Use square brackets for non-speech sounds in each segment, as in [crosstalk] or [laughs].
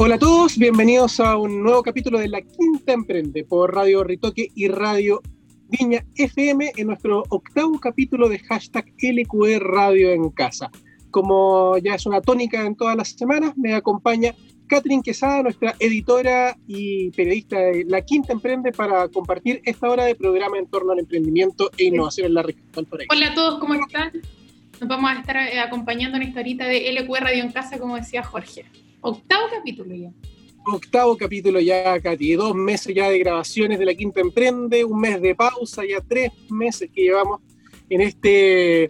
Hola a todos, bienvenidos a un nuevo capítulo de La Quinta Emprende por Radio Ritoque y Radio Viña FM en nuestro octavo capítulo de hashtag LQE Radio en Casa. Como ya es una tónica en todas las semanas, me acompaña Catherine Quesada, nuestra editora y periodista de La Quinta Emprende, para compartir esta hora de programa en torno al emprendimiento e innovación en la región. Hola a todos, ¿cómo están? Nos vamos a estar eh, acompañando en esta horita de LQE Radio en Casa, como decía Jorge. Octavo capítulo ya. Octavo capítulo ya, Katy. Dos meses ya de grabaciones de La Quinta Emprende, un mes de pausa, ya tres meses que llevamos en este,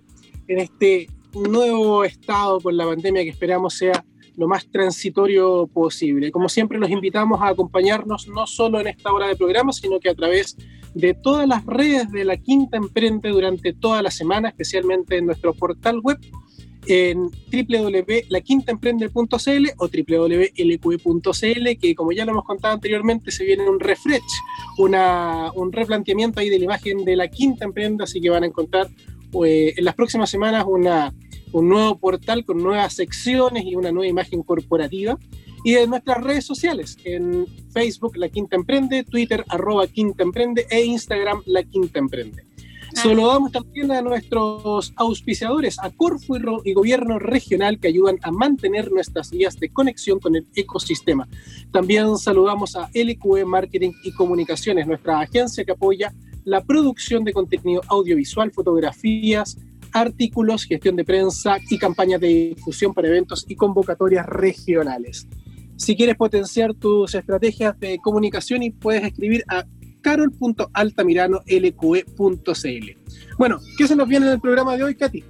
en este nuevo estado por la pandemia que esperamos sea lo más transitorio posible. Como siempre, los invitamos a acompañarnos no solo en esta hora de programa, sino que a través de todas las redes de la Quinta Emprende durante toda la semana, especialmente en nuestro portal web en www.laquintaemprende.cl o www.lq.cl, que como ya lo hemos contado anteriormente, se viene un refresh, un replanteamiento ahí de la imagen de la Quinta Emprende, así que van a encontrar eh, en las próximas semanas una, un nuevo portal con nuevas secciones y una nueva imagen corporativa. Y en nuestras redes sociales, en Facebook La Quinta Emprende, Twitter arroba Quinta Emprende e Instagram La Quinta Emprende. Saludamos también a nuestros auspiciadores, a Corfu y, Gobierno Regional, que ayudan a mantener nuestras vías de conexión con el ecosistema. También saludamos a LQE Marketing y Comunicaciones, nuestra agencia que apoya la producción de contenido audiovisual, fotografías, artículos, gestión de prensa y campañas de difusión para eventos y convocatorias regionales. Si quieres potenciar tus estrategias de comunicación puedes escribir a carol.altamirano.lqe.cl. Bueno, ¿qué se nos viene en el programa de hoy, Katy?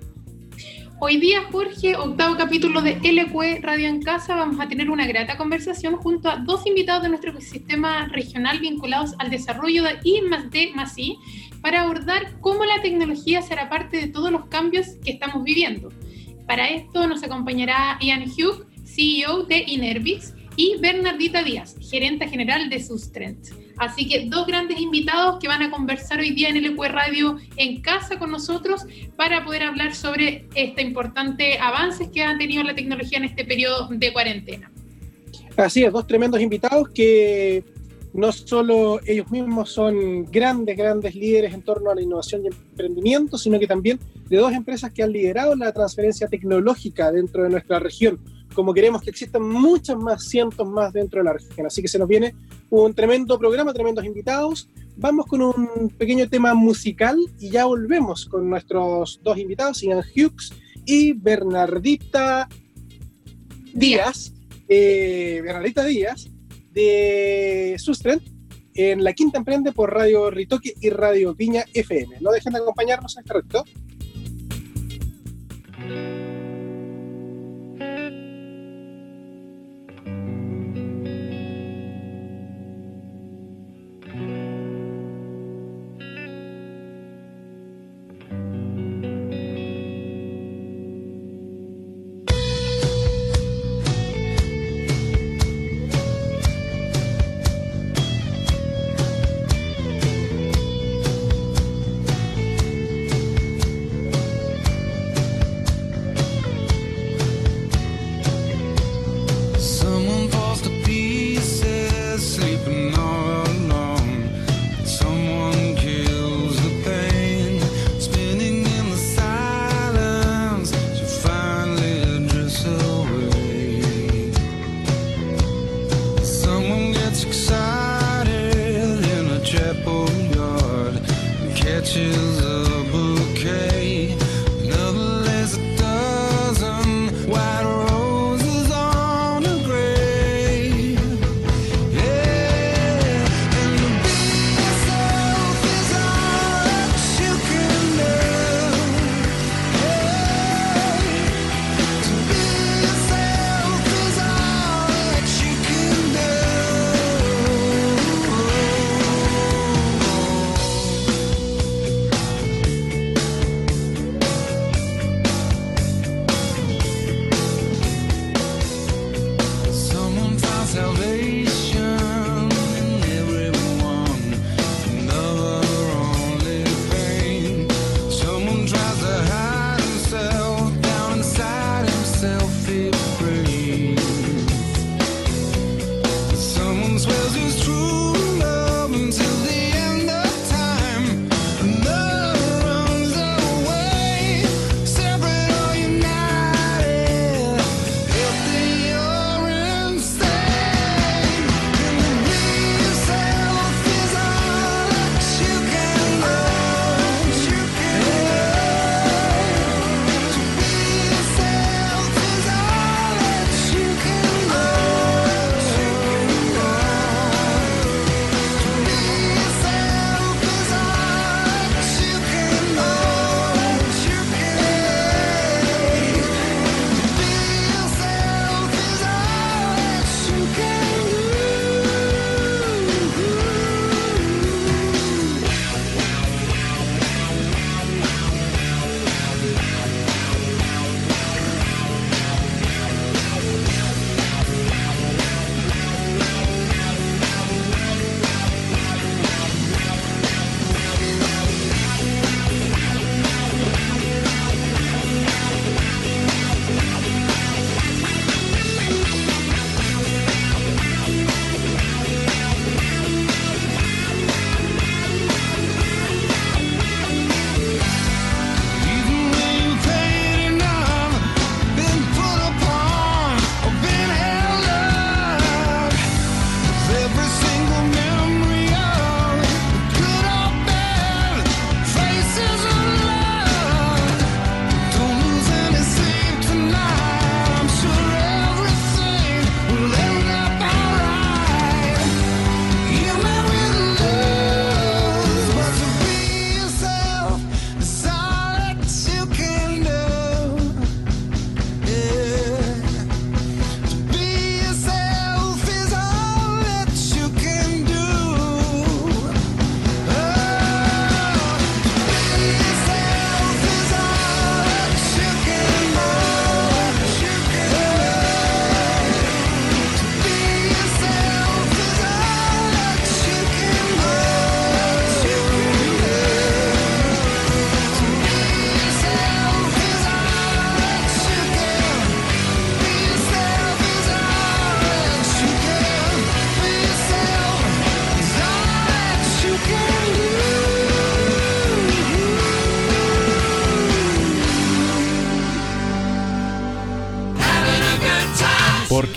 Hoy día, Jorge, octavo capítulo de LQE Radio en Casa, vamos a tener una grata conversación junto a dos invitados de nuestro ecosistema regional vinculados al desarrollo de I D I para abordar cómo la tecnología será parte de todos los cambios que estamos viviendo. Para esto nos acompañará Ian Hugh, CEO de Inerbix, y Bernardita Díaz, gerente general de Sustrent. Así que dos grandes invitados que van a conversar hoy día en el Radio en casa con nosotros para poder hablar sobre este importante avances que ha tenido la tecnología en este periodo de cuarentena. Así es, dos tremendos invitados que no solo ellos mismos son grandes, grandes líderes en torno a la innovación y emprendimiento, sino que también de dos empresas que han liderado la transferencia tecnológica dentro de nuestra región como queremos que existan muchas más, cientos más dentro de la región. Así que se nos viene un tremendo programa, tremendos invitados. Vamos con un pequeño tema musical y ya volvemos con nuestros dos invitados, Ian Hughes y Bernardita Díaz, eh, Bernardita Díaz de Sustrent en la Quinta Emprende por Radio Ritoque y Radio Viña FM. No dejen de acompañarnos en este reto.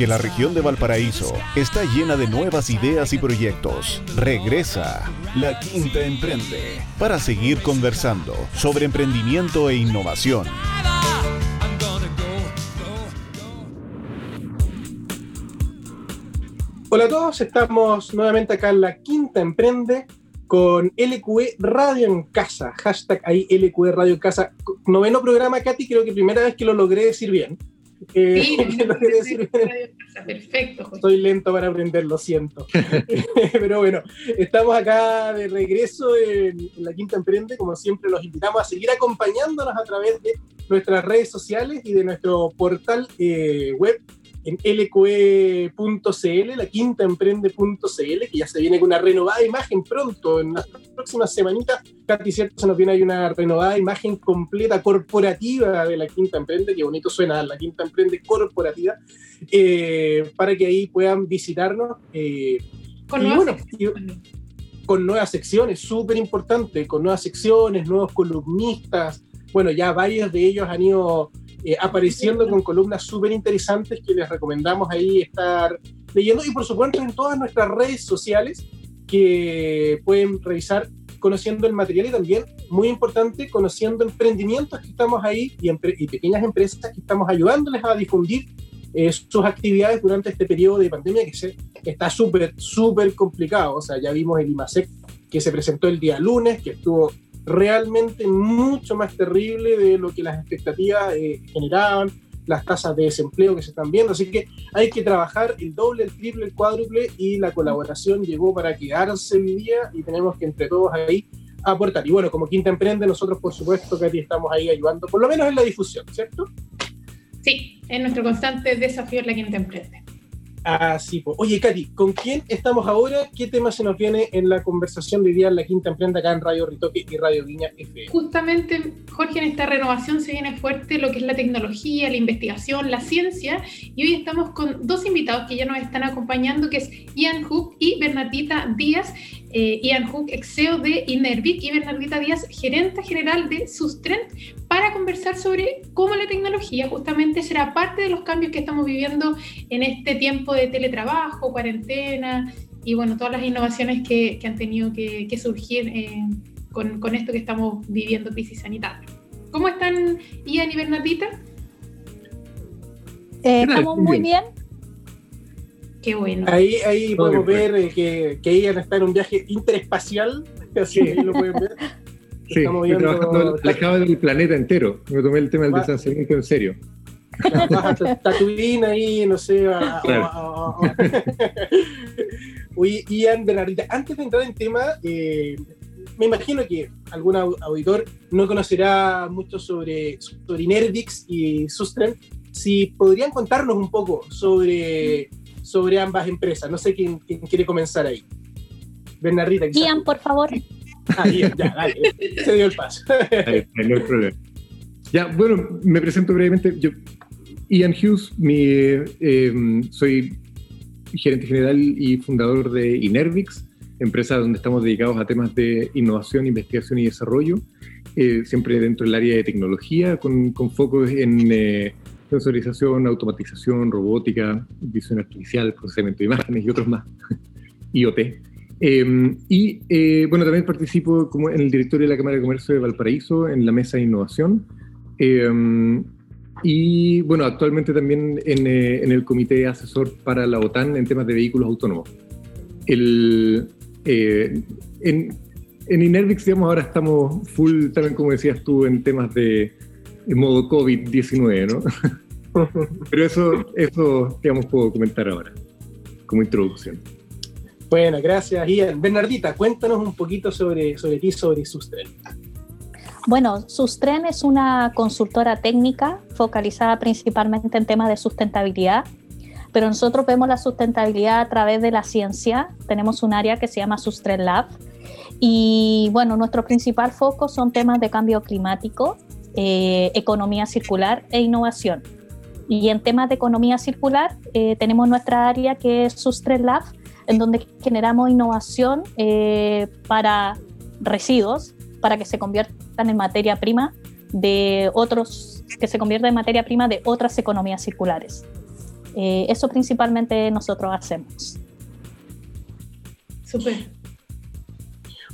Porque la región de Valparaíso está llena de nuevas ideas y proyectos. Regresa La Quinta Emprende para seguir conversando sobre emprendimiento e innovación. Hola a todos, estamos nuevamente acá en La Quinta Emprende con LQE Radio en Casa. Hashtag ahí LQE Radio en Casa. Noveno programa, Katy, creo que primera vez que lo logré decir bien. Eh, sí, [laughs] decir bien. Perfecto. Estoy lento para aprender, lo siento. [laughs] Pero bueno, estamos acá de regreso en, La Quinta Emprende. Como siempre, los invitamos a seguir acompañándonos a través de nuestras redes sociales y de nuestro portal eh, web en lqe.cl, la quinta emprende.cl, que ya se viene con una renovada imagen pronto, en las próximas semanitas, casi cierto, se nos viene ahí una renovada imagen completa corporativa de la quinta emprende, que bonito suena, la quinta emprende corporativa, eh, para que ahí puedan visitarnos. Eh, con, nuevas con nuevas secciones, súper importante, con nuevas secciones, nuevos columnistas, bueno, ya varios de ellos han ido eh, apareciendo con columnas súper interesantes que les recomendamos ahí estar leyendo y por supuesto en todas nuestras redes sociales que pueden revisar conociendo el material y también, muy importante, conociendo emprendimientos que estamos ahí y, y pequeñas empresas que estamos ayudándoles a difundir eh, sus actividades durante este periodo de pandemia que, se, está súper, súper complicado. O sea, ya vimos el IMASEC que se presentó el día lunes, que estuvo realmente mucho más terrible de lo que las expectativas eh, generaban, las tasas de desempleo que se están viendo. Así que hay que trabajar el doble, el triple, el cuádruple y la colaboración llegó para quedarse hoy día y tenemos que entre todos ahí aportar. Y bueno, como Quinta Emprende, nosotros por supuesto que estamos ahí ayudando, por lo menos en la difusión, ¿cierto? Sí, es nuestro constante desafío la Quinta Emprende. Así, pues. Oye, Katy, ¿con quién estamos ahora? ¿Qué tema se nos viene en la conversación de día en la quinta emprenda acá en Radio Ritoque y Radio Viña FM? Justamente, Jorge, en esta renovación se viene fuerte lo que es la tecnología, la investigación, la ciencia, y hoy estamos con dos invitados que ya nos están acompañando, que es Ian Hook y Bernatita Díaz. Eh, Ian Hook, ex CEO de Inervic, y Bernardita Díaz, gerente general de Sustrend, para conversar sobre cómo la tecnología justamente será parte de los cambios que estamos viviendo en este tiempo de teletrabajo, cuarentena y bueno, todas las innovaciones que, han tenido que, surgir eh, con, esto que estamos viviendo, crisis sanitaria. ¿Cómo están Ian y Bernardita? Eh, estamos muy bien. Qué bueno. Ahí, ahí podemos ver eh, que, que Ian está en un viaje interespacial, [laughs] así lo pueden ver. Sí, Estamos estoy trabajando alejado del planeta entero. Me tomé el tema del distanciamiento en serio. Tatooine ahí, no sé. Oye, Ian Bernardita, antes de entrar en tema, eh, me imagino que algún auditor no conocerá mucho sobre, sobre Inervix y Sustren. Si podrían contarnos un poco sobre, sobre ambas empresas. No sé quién, quiere comenzar ahí. Bernardita. Ian, por favor. Ah, ya, dale, [laughs] se dio el paso. no hay problema. Ya, bueno, me presento brevemente. Yo, Ian Hughes, mi, em, soy gerente general y fundador de Inervix, empresa donde estamos dedicados a temas de innovación, investigación y desarrollo, eh, siempre dentro del área de tecnología, con, con focos en eh, sensorización, automatización, robótica, visión artificial, procesamiento de imágenes y otros más, [laughs] IoT. Em, y eh, bueno, también participo como en el directorio de la Cámara de Comercio de Valparaíso, en la mesa de innovación. Em, y bueno, actualmente también en, eh, en, el comité asesor para la OTAN en temas de vehículos autónomos. El, eh, en, en Inervix, digamos, ahora estamos full, también como decías tú, en temas de modo COVID-19, ¿no? [laughs] Pero eso, eso, digamos, puedo comentar ahora, como introducción. Bueno, gracias, Ian. Bernardita, cuéntanos un poquito sobre, sobre ti, sobre Sustren. Bueno, Sustren es una consultora técnica focalizada principalmente en temas de sustentabilidad, pero nosotros vemos la sustentabilidad a través de la ciencia. Tenemos un área que se llama Sustren Lab y bueno, nuestro principal foco son temas de cambio climático, eh, economía circular e innovación. Y en temas de economía circular eh, tenemos nuestra área que es Sustren Lab, en donde generamos innovación eh, para residuos, para que se conviertan en materia prima de otros, que se convierta en materia prima de otras economías circulares. Eh, eso principalmente nosotros hacemos. Súper.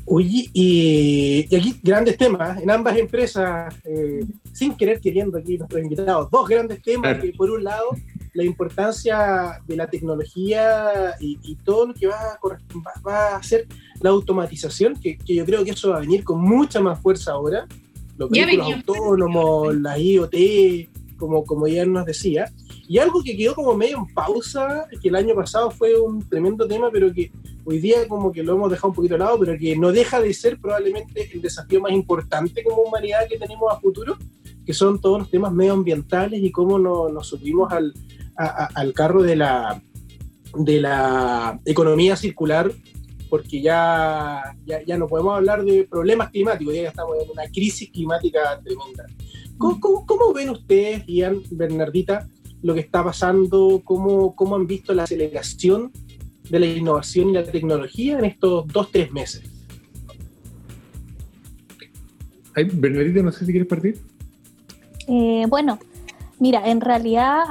Oye, y, aquí grandes temas en ambas empresas, eh, sin querer queriendo aquí nuestros invitados, dos grandes temas que por un lado la importancia de la tecnología y, todo lo que va a, va a hacer la automatización, que, yo creo que eso va a venir con mucha más fuerza ahora, los vehículos autónomos, la IoT, como, como ya nos decía, y algo que quedó como medio en pausa, que el año pasado fue un tremendo tema, pero que hoy día como que lo hemos dejado un poquito de lado, pero que no deja de ser probablemente el desafío más importante como humanidad que tenemos a futuro, que son todos los temas medioambientales y cómo nos, subimos al, al carro de la, de la economía circular, porque ya, ya, ya, no podemos hablar de problemas climáticos, ya estamos en una crisis climática tremenda. ¿Cómo, cómo ven ustedes, Ian, Bernardita, lo que está pasando, cómo, cómo han visto la aceleración de la innovación y la tecnología en estos dos, tres meses. Bernardita, no sé si quieres partir. Eh, bueno, mira, en realidad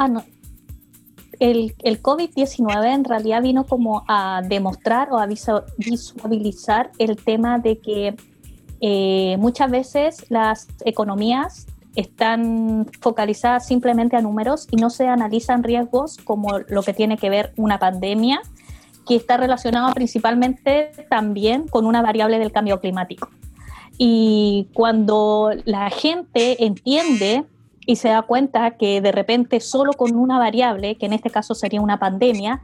el, el COVID-19 en realidad vino como a demostrar o a visualizar el tema de que eh, muchas veces las economías están focalizadas simplemente a números y no se analizan riesgos como lo que tiene que ver una pandemia, que está relacionado principalmente también con una variable del cambio climático. Y cuando la gente entiende y se da cuenta que de repente solo con una variable, que en este caso sería una pandemia,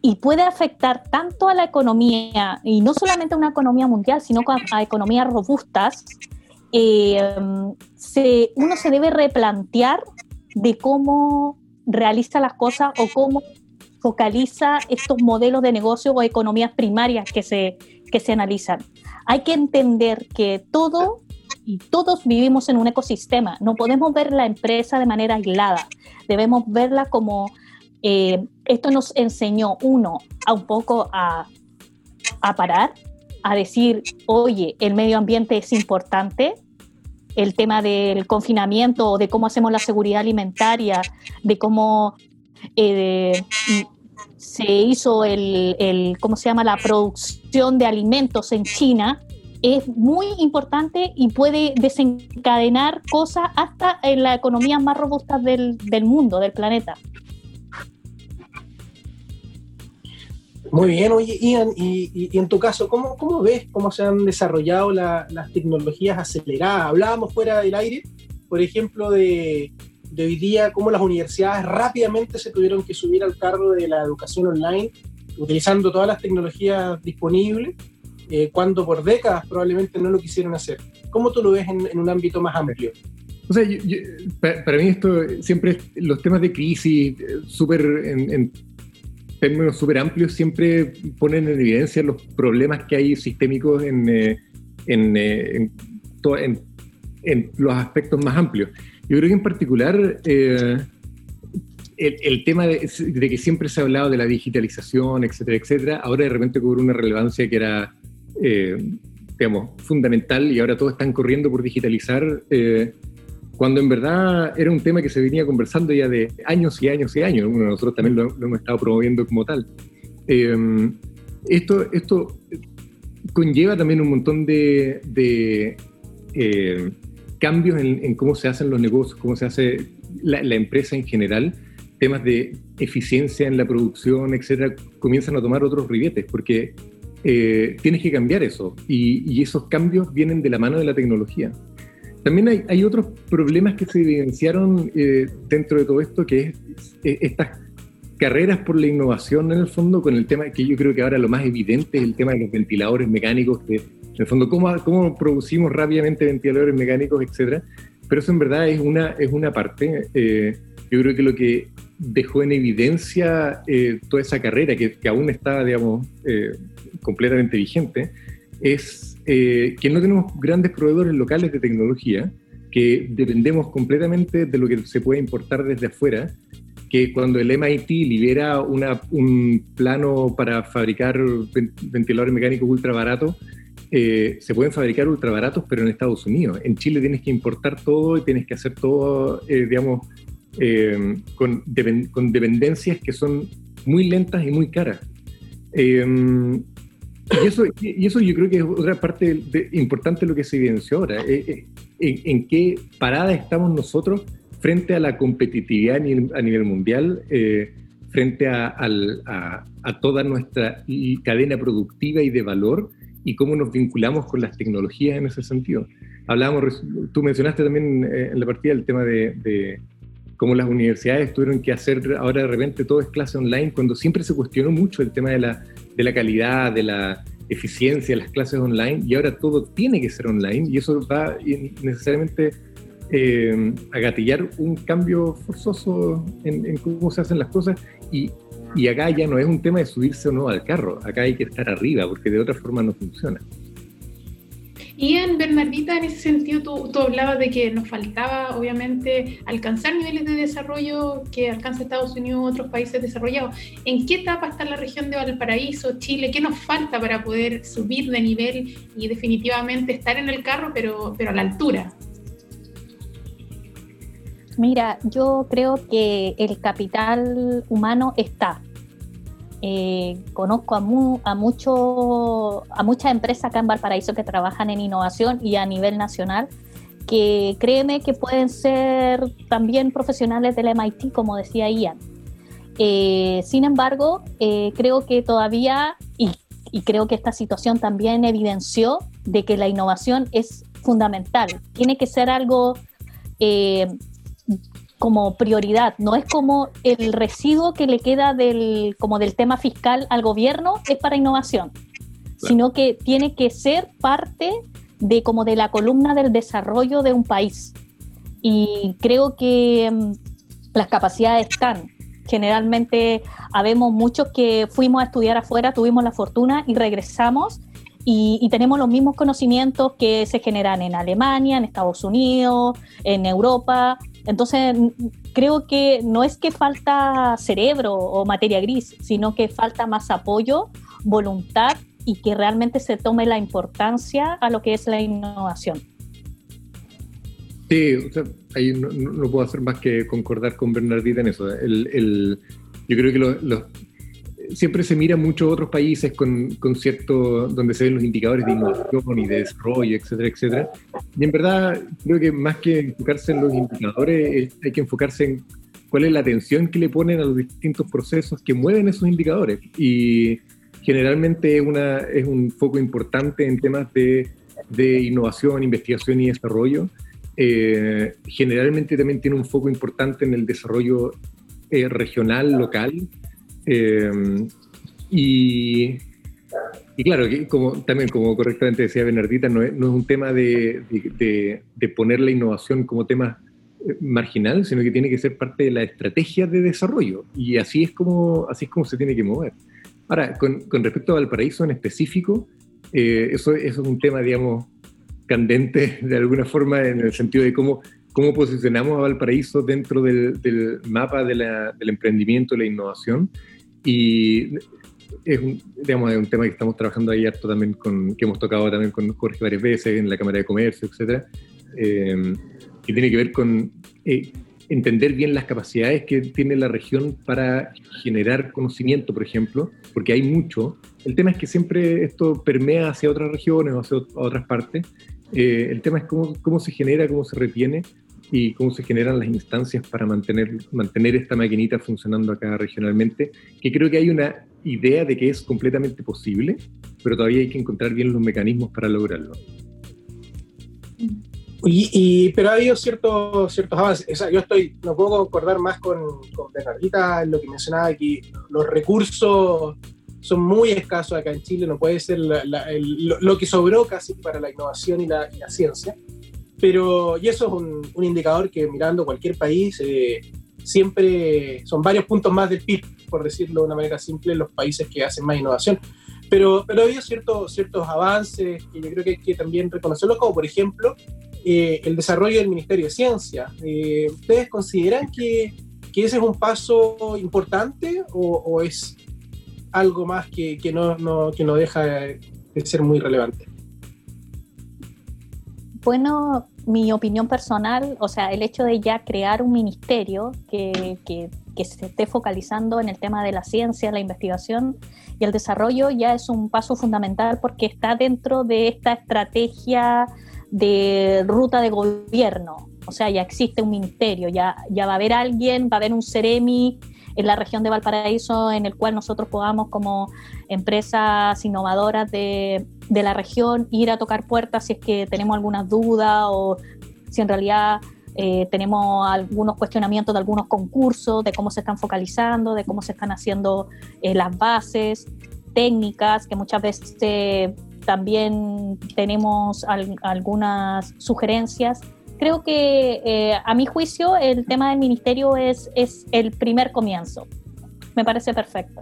y puede afectar tanto a la economía, y no solamente a una economía mundial, sino a economías robustas, eh, se, uno se debe replantear de cómo realiza las cosas o cómo focaliza estos modelos de negocio o economías primarias que se, que se analizan. Hay que entender que todo y todos vivimos en un ecosistema. No podemos ver la empresa de manera aislada. Debemos verla como eh, esto nos enseñó, uno, a un poco a, a parar, a decir, oye, el medio ambiente es importante, el tema del confinamiento, de cómo hacemos la seguridad alimentaria, de cómo eh, se hizo el, ¿cómo se llama?, la producción de alimentos en China, es muy importante y puede desencadenar cosas hasta en la economía más robusta del, del mundo, del planeta. Muy bien, oye, Ian, y, en tu caso, ¿cómo, ¿cómo, ves cómo se han desarrollado las tecnologías aceleradas? Hablábamos fuera del aire, por ejemplo, de, de, hoy día, cómo las universidades rápidamente se tuvieron que subir al carro de la educación online, utilizando todas las tecnologías disponibles, eh, cuando por décadas probablemente no lo quisieron hacer. ¿Cómo tú lo ves en, un ámbito más amplio? O sea, para, mí esto siempre, los temas de crisis, eh, súper en términos súper amplios, siempre ponen en evidencia los problemas que hay sistémicos en, eh, en, eh, los aspectos más amplios. Yo creo que en particular eh, el, tema de, que siempre se ha hablado de la digitalización, etcétera, etcétera, ahora de repente cobró una relevancia que era, digamos, fundamental y ahora todos están corriendo por digitalizar cuando en verdad era un tema que se venía conversando ya de años y años y años. nosotros también lo, hemos estado promoviendo como tal. Em, esto, esto conlleva también un montón de, eh, cambios en, cómo se hacen los negocios, cómo se hace la, empresa en general. Temas de eficiencia en la producción, etcétera, comienzan a tomar otros ribetes, porque eh, tienes que cambiar eso. y esos cambios vienen de la mano de la tecnología. También hay, otros problemas que se evidenciaron eh, dentro de todo esto, que es eh, estas carreras por la innovación en el fondo, con el tema que yo creo que ahora lo más evidente es el tema de los ventiladores mecánicos, que en el fondo cómo, cómo producimos rápidamente ventiladores mecánicos, etcétera. Pero eso en verdad es una, es una parte. Eh, yo creo que lo que dejó en evidencia toda esa carrera, que, que aún está, digamos, completamente vigente, es eh, que no tenemos grandes proveedores locales de tecnología, que dependemos completamente de lo que se puede importar desde afuera, que cuando el MIT libera un plano para fabricar ventiladores mecánicos ultra baratos, eh, se pueden fabricar ultra baratos, pero en Estados Unidos. En Chile tienes que importar todo y tienes que hacer todo, eh, digamos, con, dependencias que son muy lentas y muy caras. Eh, y, eso, y eso yo creo que es otra parte importante de lo que se evidenció ahora. Eh, en, qué parada estamos nosotros frente a la competitividad a nivel, mundial, frente a, a, toda nuestra cadena productiva y de valor y cómo nos vinculamos con las tecnologías en ese sentido. Hablábamos, tú mencionaste también en la partida el tema de como las universidades tuvieron que hacer, ahora de repente todo es clase online, cuando siempre se cuestionó mucho el tema de la, de la calidad, de la eficiencia de las clases online, y ahora todo tiene que ser online, y eso va necesariamente eh, a gatillar un cambio forzoso en, en, cómo se hacen las cosas, y, y acá ya no es un tema de subirse o no al carro, acá hay que estar arriba, porque de otra forma no funciona. En Bernardita, en ese sentido, tú, tú, hablabas de que nos faltaba, obviamente, alcanzar niveles de desarrollo que alcanza Estados Unidos u otros países desarrollados. ¿En qué etapa está la región de Valparaíso, Chile? ¿Qué nos falta para poder subir de nivel y definitivamente estar en el carro, pero, pero a la altura? Mira, yo creo que el capital humano está. Eh, conozco a, a, mucho, a muchas empresas acá en Valparaíso que trabajan en innovación y a nivel nacional, que créeme que pueden ser también profesionales del MIT, como decía Ian. Eh, sin embargo, eh, creo que todavía, y, y, creo que esta situación también evidenció de que la innovación es fundamental. Tiene que ser algo como prioridad, no es como el residuo que le queda del, como del tema fiscal al gobierno es para innovación, sino que tiene que ser parte de como de la columna del desarrollo de un país. Y creo que mm, las capacidades están. Generalmente habemos muchos que fuimos a estudiar afuera, tuvimos la fortuna y regresamos y, tenemos los mismos conocimientos que se generan en Alemania, en Estados Unidos, en Europa, entonces, creo que no es que falta cerebro o materia gris, sino que falta más apoyo, voluntad y que realmente se tome la importancia a lo que es la innovación. Sí, ahí no, puedo hacer más que concordar con Bernardita en eso. El, yo creo que los siempre se mira mucho otros países con, con, cierto, donde se ven los indicadores de innovación y de desarrollo, etcétera, etcétera. Y en verdad, creo que más que enfocarse en los indicadores, hay que enfocarse en cuál es la atención que le ponen a los distintos procesos que mueven esos indicadores. Y generalmente es, una, es un foco importante en temas de, de innovación, investigación y desarrollo. Eh, generalmente también tiene un foco importante en el desarrollo eh, regional, local, eh, y, y, claro, como, también como correctamente decía Bernardita, no es, no es un tema de, de, de, poner la innovación como tema eh, marginal, sino que tiene que ser parte de la estrategia de desarrollo. Y así es como, así es como se tiene que mover. Ahora, con, con respecto a Valparaíso en específico, eh, eso, eso, es un tema, digamos, candente [laughs] de alguna forma en el sentido de cómo, cómo posicionamos a Valparaíso dentro del, del mapa de la, del emprendimiento, la innovación. Y es un, digamos, es un tema que estamos trabajando ahí harto también con, que hemos tocado también con Jorge varias veces en la Cámara de Comercio, etcétera, eh, que tiene que ver con eh, entender bien las capacidades que tiene la región para generar conocimiento, por ejemplo, porque hay mucho. El tema es que siempre esto permea hacia otras regiones o hacia otras partes. Eh, el tema es cómo, cómo se genera, cómo se retiene, y cómo se generan las instancias para mantener, mantener esta maquinita funcionando acá regionalmente, que creo que hay una idea de que es completamente posible, pero todavía hay que encontrar bien los mecanismos para lograrlo. Y, pero ha habido ciertos, ciertos avances. yo estoy, no puedo concordar más con, con Bernardita en lo que mencionaba aquí. Los recursos son muy escasos acá en Chile, no puede ser lo, que sobró casi para la innovación y la, y la ciencia. Pero, y eso es un, indicador que mirando cualquier país, eh, siempre son varios puntos más del PIB, por decirlo de una manera simple, los países que hacen más innovación. Pero, pero ha habido ciertos, ciertos avances que yo creo que hay que también reconocerlos, como por ejemplo eh, el desarrollo del Ministerio de Ciencia. Eh, ¿Ustedes consideran que, que, ese es un paso importante o, es algo más que, que, no, que no deja de ser muy relevante? Bueno, mi opinión personal, o sea, el hecho de ya crear un ministerio que, que, que, se esté focalizando en el tema de la ciencia, la investigación y el desarrollo ya es un paso fundamental porque está dentro de esta estrategia de ruta de gobierno. O sea, ya existe un ministerio, ya, ya va a haber alguien, va a haber un CEREMI en la región de Valparaíso en el cual nosotros podamos como empresas innovadoras de, de la región ir a tocar puertas si es que tenemos alguna duda o si en realidad eh, tenemos algunos cuestionamientos de algunos concursos, de cómo se están focalizando, de cómo se están haciendo eh, las bases técnicas, que muchas veces también tenemos algunas sugerencias. Creo que eh, a mi juicio el tema del ministerio es, es el primer comienzo. Me parece perfecto.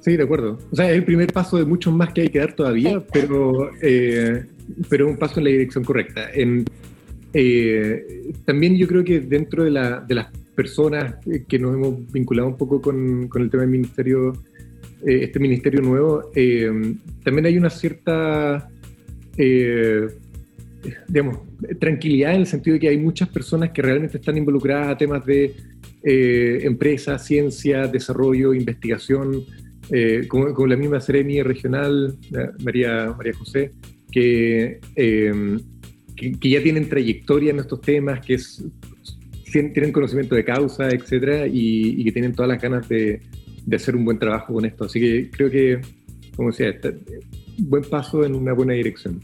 Sí, de acuerdo. O sea, es el primer paso de muchos más que hay que dar todavía, pero, eh, pero un paso en la dirección correcta. En, eh, también yo creo que dentro de, la, de, las personas que nos hemos vinculado un poco con, con el tema del ministerio eh, este ministerio nuevo, también hay una cierta, digamos, tranquilidad en el sentido de que hay muchas personas que realmente están involucradas a temas de empresa, ciencia, desarrollo, investigación, como, la misma Seremi regional, María, María José, que, que, ya tienen trayectoria en estos temas, que es, tienen conocimiento de causa, etcétera, y que tienen todas las ganas de, de hacer un buen trabajo con esto. Así que creo que, como decía, buen paso en una buena dirección.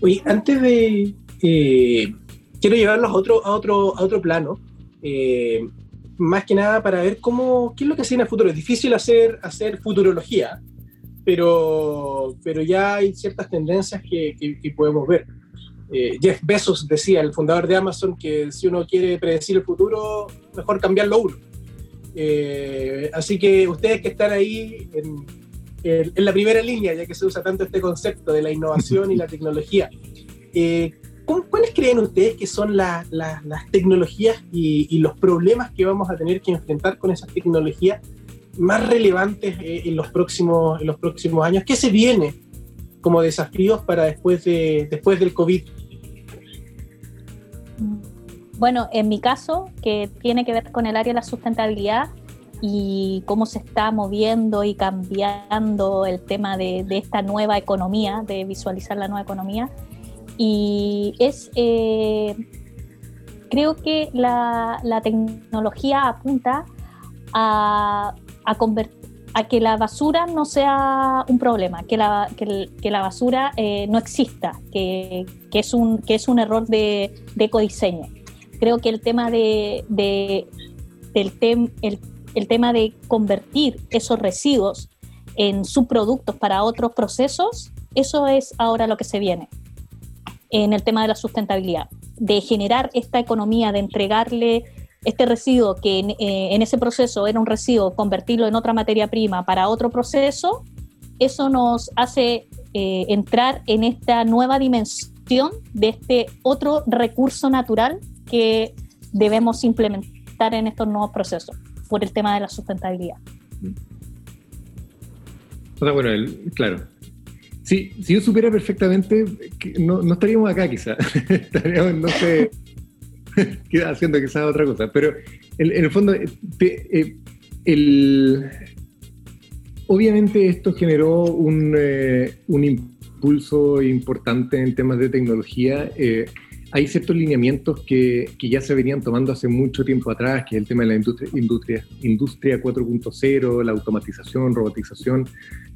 Oye, antes de... Eh, quiero llevarlos a otro, a otro, a otro plano. Eh, más que nada para ver cómo, qué es lo que se en el futuro. Es difícil hacer, hacer futurología, pero, pero ya hay ciertas tendencias que, que, podemos ver. Eh, Jeff Bezos decía, el fundador de Amazon, que si uno quiere predecir el futuro, mejor cambiarlo uno. Así que ustedes que están ahí en, la primera línea, ya que se usa tanto este concepto de la innovación y la tecnología, eh, ¿cuáles creen ustedes que son las tecnologías y, los problemas que vamos a tener que enfrentar con esas tecnologías más relevantes eh, en, los próximos, en años? ¿Qué se viene como desafíos para después, de, después del COVID? Bueno, en mi caso, que tiene que ver con el área de la sustentabilidad y cómo se está moviendo y cambiando el tema de, esta nueva economía, de visualizar la nueva economía. Y es, eh, creo que la, tecnología apunta a, a, que la basura no sea un problema, que la, que, la basura eh, no exista, que, es un, que es un error de, de ecodiseño creo que el tema de, el, el, tema de convertir esos residuos en subproductos para otros procesos, eso es ahora lo que se viene en el tema de la sustentabilidad, de generar esta economía, de entregarle este residuo que en, eh, ese proceso era un residuo, convertirlo en otra materia prima para otro proceso, eso nos hace eh, entrar en esta nueva dimensión de este otro recurso natural que debemos implementar en estos nuevos procesos por el tema de la sustentabilidad. bueno, claro. si yo supiera perfectamente, no, estaríamos acá quizá. [laughs] estaríamos, no sé, [laughs] haciendo quizás otra cosa. Pero en, el fondo, eh, eh, el, obviamente esto generó un, eh, un, impulso importante en temas de tecnología hay ciertos lineamientos que, que, ya se venían tomando hace mucho tiempo atrás, que es el tema de la industria, industria, industria 4.0, la automatización, robotización,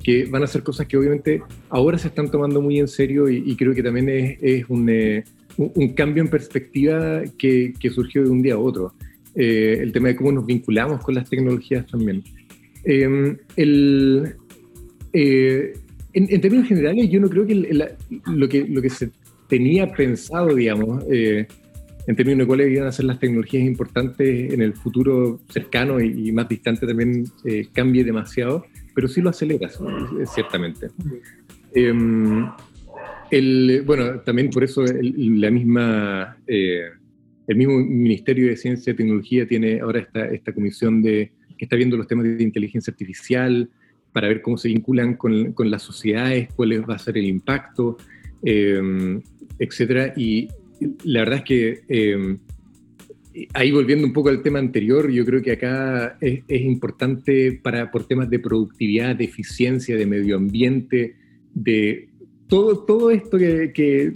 que van a ser cosas que obviamente ahora se están tomando muy en serio y, creo que también es, eh, un, cambio en perspectiva que, que, surgió de un día a otro. Eh, el tema de cómo nos vinculamos con las tecnologías también. Em, el, eh, en, en, términos generales, yo no creo que lo que lo que se tenía pensado, digamos, eh, en términos de cuáles iban a ser las tecnologías importantes en el futuro cercano y, más distante también eh, cambie demasiado, pero sí lo acelera, ciertamente. Em, el, bueno, también por eso la misma, eh, el mismo Ministerio de Ciencia y Tecnología tiene ahora esta, esta comisión de, que está viendo los temas de inteligencia artificial para ver cómo se vinculan con, con las sociedades, cuál va a ser el impacto. eh, etcétera. Y la verdad es que eh, ahí volviendo un poco al tema anterior, yo creo que acá es, importante para, por temas de productividad, de eficiencia, de medio ambiente, de todo, todo esto que, que,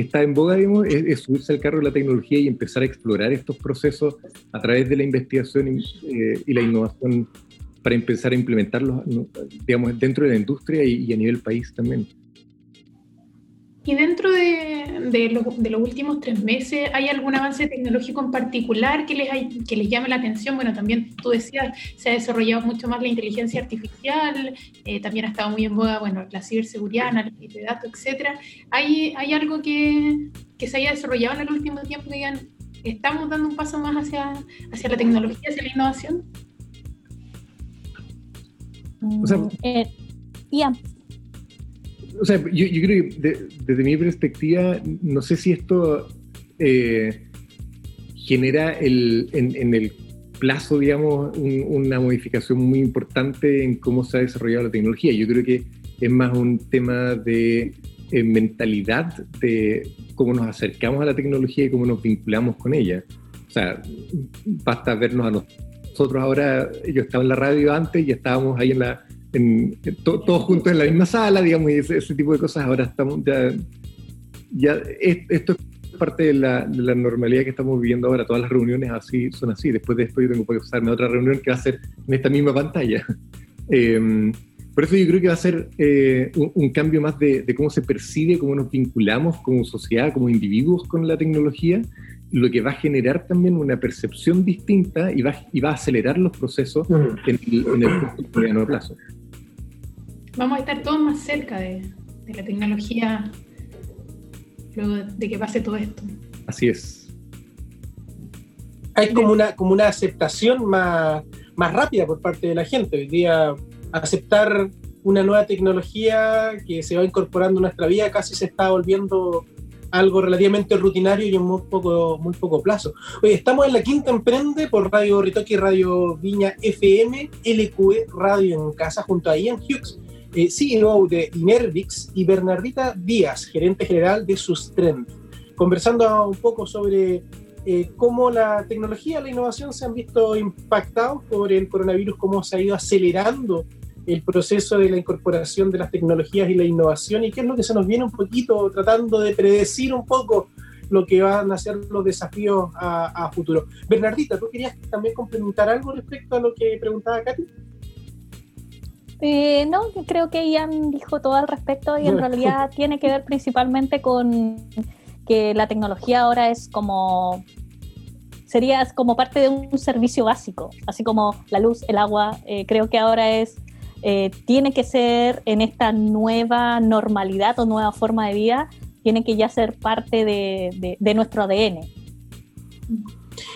está en boga, es, subirse al carro de la tecnología y empezar a explorar estos procesos a través de la investigación y, eh, la innovación para empezar a implementarlos, digamos, dentro de la industria y a nivel país también. Y dentro de, de, los últimos tres meses, ¿hay algún avance tecnológico en particular que les, hay, que les llame la atención? Bueno, también tú decías, se ha desarrollado mucho más la inteligencia artificial, eh, también ha estado muy en moda, bueno, la ciberseguridad, análisis de datos, etcétera. ¿Hay, ¿Hay algo que, que se haya desarrollado en el último tiempo que digan, estamos dando un paso más hacia, hacia la tecnología, hacia la innovación? O sea, eh, o sea, yo, creo que desde mi perspectiva, no sé si esto eh, genera el, en, el plazo, digamos, una modificación muy importante en cómo se ha desarrollado la tecnología. Yo creo que es más un tema de eh, mentalidad, de cómo nos acercamos a la tecnología y cómo nos vinculamos con ella. O sea, basta vernos a nosotros ahora, yo estaba en la radio antes y estábamos ahí en la todos juntos en la misma sala, digamos, y ese, tipo de cosas. Ahora estamos ya, ya esto es parte de la, normalidad que estamos viviendo ahora. Todas las reuniones así son así. Después de esto yo tengo que pasarme a otra reunión que va a ser en esta misma pantalla. [laughs] Em, por eso yo creo que va a ser eh, un, cambio más de, cómo se percibe, cómo nos vinculamos como sociedad, como individuos con la tecnología, lo que va a generar también una percepción distinta y va, y va a acelerar los procesos en, en el corto mediano plazo vamos a estar todos más cerca de, la tecnología luego de que pase todo esto. Así es. Hay como una, como una aceptación más, más rápida por parte de la gente. Hoy día aceptar una nueva tecnología que se va incorporando en nuestra vida casi se está volviendo algo relativamente rutinario y en muy poco, muy poco plazo. Oye, estamos en la quinta emprende por Radio Ritoque, Radio Viña FM, LQE Radio en casa junto a Ian Hughes eh, CEO de Inervix, y Bernardita Díaz, gerente general de Sustrend, conversando un poco sobre eh, cómo la tecnología la innovación se han visto impactados por el coronavirus, cómo se ha ido acelerando el proceso de la incorporación de las tecnologías y la innovación y qué es lo que se nos viene un poquito tratando de predecir un poco lo que van a ser los desafíos a, a futuro. Bernardita, ¿tú querías también complementar algo respecto a lo que preguntaba Katy? Eh, no, creo que Ian dijo todo al respecto y en [laughs] realidad tiene que ver principalmente con que la tecnología ahora es como sería como parte de un servicio básico, así como la luz, el agua, eh, creo que ahora es, eh, tiene que ser en esta nueva normalidad o nueva forma de vida, tiene que ya ser parte de, de, nuestro ADN.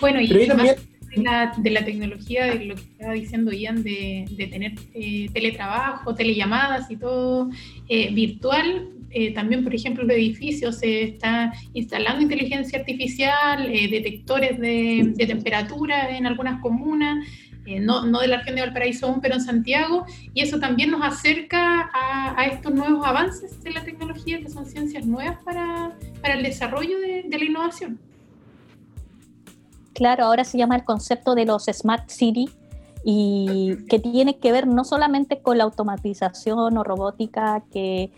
Bueno, y también de la, de la, tecnología, de lo que estaba diciendo Ian, de, de tener eh, teletrabajo, telellamadas y todo eh, virtual. Eh, también, por ejemplo, los edificios se está instalando inteligencia artificial, detectores de, temperatura en algunas comunas, no, no, de la región de Valparaíso aún, pero en Santiago, y eso también nos acerca a, estos nuevos avances de la tecnología, que son ciencias nuevas para, para el desarrollo de, de la innovación. Claro, ahora se llama el concepto de los Smart City y que tiene que ver no solamente con la automatización o robótica que,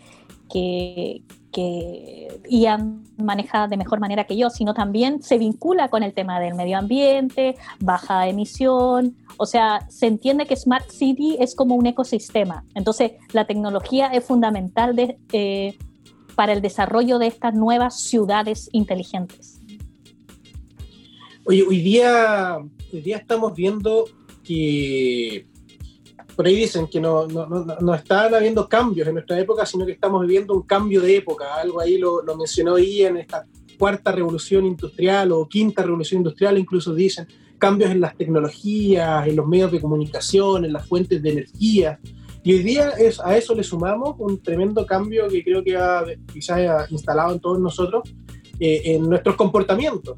que, que Ian maneja de mejor manera que yo, sino también se vincula con el tema del medio ambiente, baja emisión, o sea, se entiende que Smart City es como un ecosistema. Entonces, la tecnología es fundamental eh, para el desarrollo de estas nuevas ciudades inteligentes. Oye, hoy día, hoy día estamos viendo que por ahí dicen que no, no, no, no, están habiendo cambios en nuestra época, sino que estamos viviendo un cambio de época. Algo ahí lo, lo mencionó en esta cuarta revolución industrial o quinta revolución industrial, incluso dicen cambios en las tecnologías, en los medios de comunicación, en las fuentes de energía. Y hoy día es, a eso le sumamos un tremendo cambio que creo que ha, quizás ha instalado en todos nosotros eh, en nuestros comportamientos.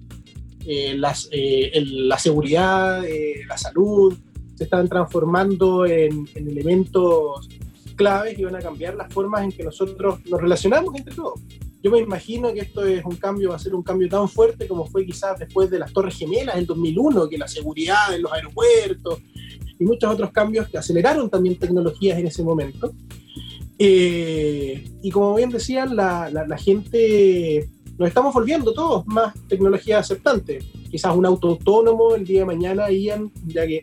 Eh, eh, la seguridad, eh, la salud, se están transformando en, elementos claves y van a cambiar las formas en que nosotros nos relacionamos entre todos. yo me imagino que esto es un cambio, va a ser un cambio tan fuerte como fue quizás después de las Torres Gemelas en 2001, que la seguridad en los aeropuertos y muchos otros cambios que aceleraron también tecnologías en ese momento. Y como bien decían, la, gente, nos estamos volviendo todos más tecnología aceptante. Quizás un auto autónomo el día de mañana, Ian, ya que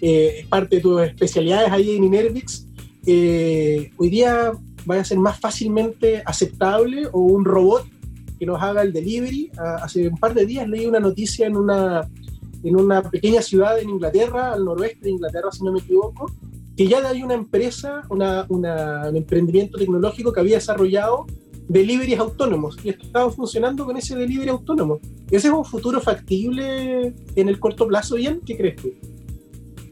eh, es parte de tus especialidades ahí en Inervix, eh, hoy día vaya a ser más fácilmente aceptable o un robot que nos haga el delivery. Ah, hace un par de días leí una noticia en una, en una pequeña ciudad en Inglaterra, al noroeste de Inglaterra, si no me equivoco, que ya hay una empresa, una, una, un emprendimiento tecnológico que había desarrollado deliveries autónomos y estaban funcionando con ese delivery autónomo. ¿Ese es un futuro factible en el corto plazo, Ian? ¿Qué crees tú?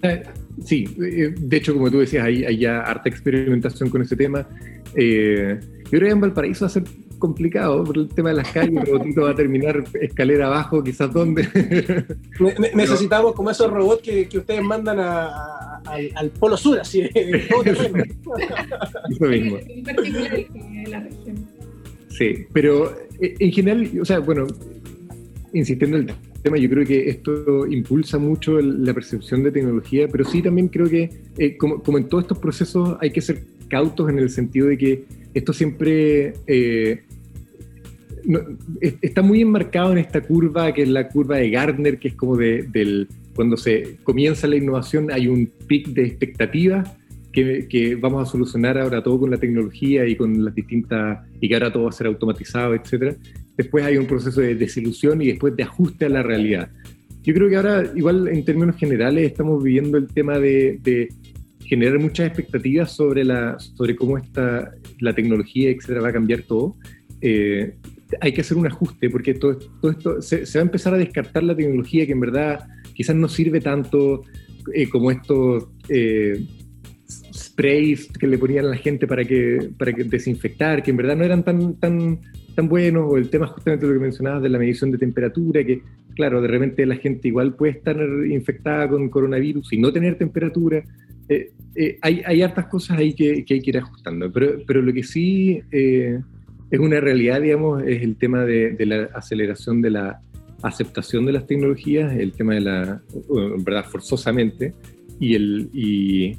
Eh, sí, eh, de hecho, como tú decías, hay, hay ya harta experimentación con ese tema. Eh, yo creo que en Valparaíso va a ser complicado por el tema de las calles, el robotito va a terminar escalera abajo, quizás dónde. necesitamos como esos robots que, que ustedes mandan a, al, polo sur, así [laughs] de Eso mismo. Sí, pero eh, en general, o sea, bueno, insistiendo en el tema, yo creo que esto impulsa mucho la percepción de tecnología, pero sí también creo que, eh, como, en todos estos procesos, hay que ser cautos en el sentido de que esto siempre eh, está muy enmarcado en esta curva, que es la curva de Gardner, que es como de, del, cuando se comienza la innovación hay un pic de expectativas que, que, vamos a solucionar ahora todo con la tecnología y con las distintas, y que ahora todo va a ser automatizado, etcétera. Después hay un proceso de desilusión y después de ajuste a la realidad. Yo creo que ahora, igual en términos generales, estamos viviendo el tema de, de generar muchas expectativas sobre, la, sobre cómo está la tecnología, etcétera, va a cambiar todo. Eh, hay que hacer un ajuste porque todo, todo esto se, va a empezar a descartar la tecnología que en verdad quizás no sirve tanto eh, como estos eh, sprays que le ponían a la gente para que, para que desinfectar, que en verdad no eran tan, tan, tan buenos, o el tema justamente lo que mencionabas de la medición de temperatura, que claro, de repente la gente igual puede estar infectada con coronavirus y no tener temperatura. Eh, eh, hay, hay, hartas cosas ahí que, que, hay que ir ajustando, pero, pero lo que sí eh, es una realidad, digamos, es el tema de, de, la aceleración de la aceptación de las tecnologías, el tema de la, en verdad, forzosamente, y el, y,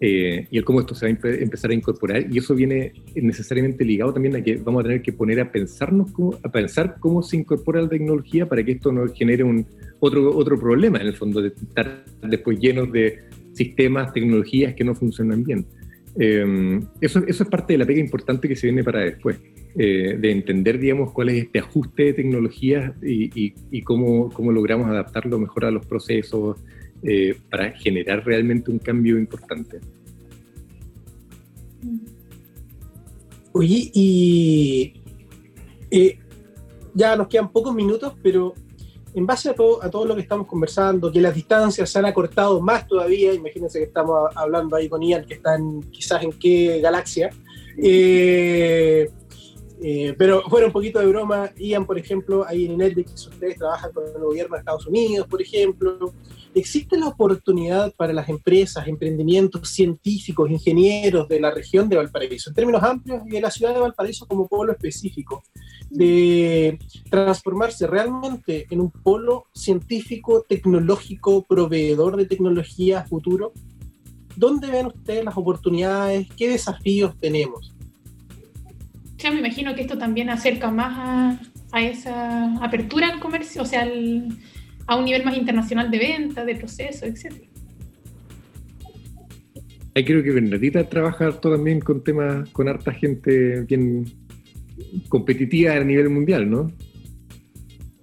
y el cómo esto se va a empezar a incorporar, y eso viene necesariamente ligado también a que vamos a tener que poner a pensarnos a pensar cómo se incorpora la tecnología para que esto no genere un otro, otro problema, en el fondo, de estar después llenos de sistemas, tecnologías que no funcionan bien. Eh, eso, eso, es parte de la pega importante que se viene para después, eh, de entender, digamos, cuál es este ajuste de tecnologías y, y, cómo, cómo, logramos adaptarlo mejor a los procesos eh, para generar realmente un cambio importante. Oye, y ya nos quedan pocos minutos, pero en base a todo, a todo lo que estamos conversando, que las distancias se han acortado más todavía, imagínense que estamos hablando ahí con Ian, que está quizás en qué galaxia, eh, eh, pero fuera un poquito de broma, Ian, por ejemplo, ahí en Netflix, ustedes trabajan con el gobierno de Estados Unidos, por ejemplo, ¿existe la oportunidad para las empresas, emprendimientos científicos, ingenieros de la región de Valparaíso, en términos amplios y de la ciudad de Valparaíso como polo específico, de transformarse realmente en un polo científico, tecnológico, proveedor de tecnología futuro? ¿Dónde ven ustedes las oportunidades? ¿Qué desafíos tenemos? Ya me imagino que esto también acerca más a, a esa apertura al comercio, o sea, al a un nivel más internacional de venta, de proceso, etc. Ahí creo que Bernadita trabaja también con temas, con harta gente bien competitiva a nivel mundial, ¿no?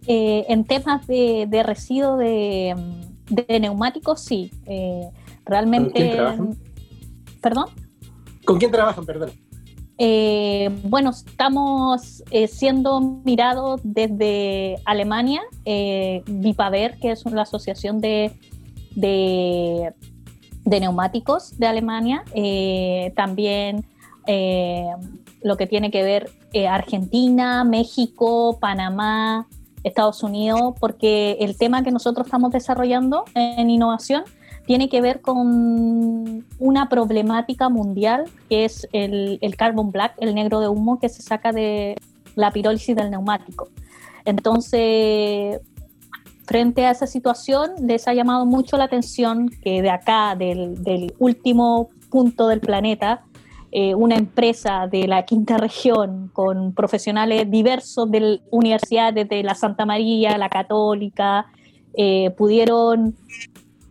Eh, en temas de, de residuos de, neumáticos, sí. Eh, realmente. ¿Con quién trabajan? ¿Perdón? ¿Con quién trabajan, perdón? Eh, bueno, estamos eh, siendo mirados desde Alemania, eh, Vipaver, que es la asociación de, de, neumáticos de Alemania, eh, también lo que tiene que ver Argentina, México, Panamá, Estados Unidos, porque el tema que nosotros estamos desarrollando en innovación tiene que ver con una problemática mundial que es el, el carbon black, el negro de humo que se saca de la pirólisis del neumático. Entonces, frente a esa situación, les ha llamado mucho la atención que de acá, del, último punto del planeta, eh, una empresa de la quinta región con profesionales diversos de universidades de la Santa María, la Católica, eh, pudieron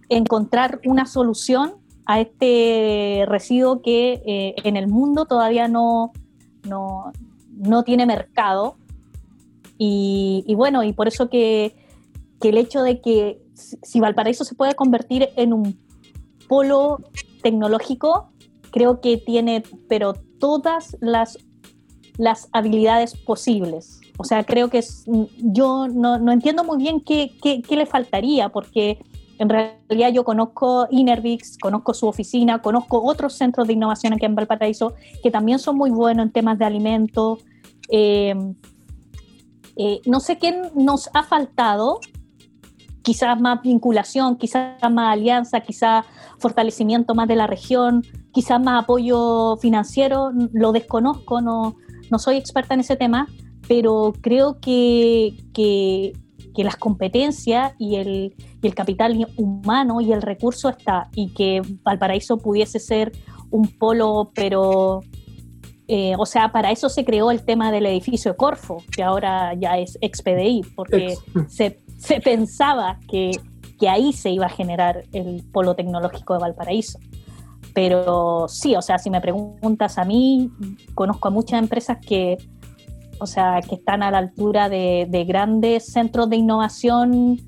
encontrar una solución a este residuo que eh, en el mundo todavía no, no, no tiene mercado. Y, bueno, y por eso que, que el hecho de que si Valparaíso se puede convertir en un polo tecnológico, creo que tiene, pero todas las, las habilidades posibles. O sea, creo que yo no, no, entiendo muy bien qué, qué, le faltaría, porque en realidad yo conozco Inervix, conozco su oficina, conozco otros centros de innovación aquí en Valparaíso que también son muy buenos en temas de alimentos. Eh, eh, no sé qué nos ha faltado, quizás más vinculación, quizás más alianza, quizás fortalecimiento más de la región, quizás más apoyo financiero, lo desconozco, no, no soy experta en ese tema, pero creo que, que, que las competencias y el, y el, capital humano y el recurso está, y que Valparaíso pudiese ser un polo, pero, eh, o sea, para eso se creó el tema del edificio de Corfo, que ahora ya es ex-PDI, porque se, se pensaba que, que ahí se iba a generar el polo tecnológico de Valparaíso. Pero sí, o sea, si me preguntas a mí, conozco a muchas empresas que, o sea, que están a la altura de, de grandes centros de innovación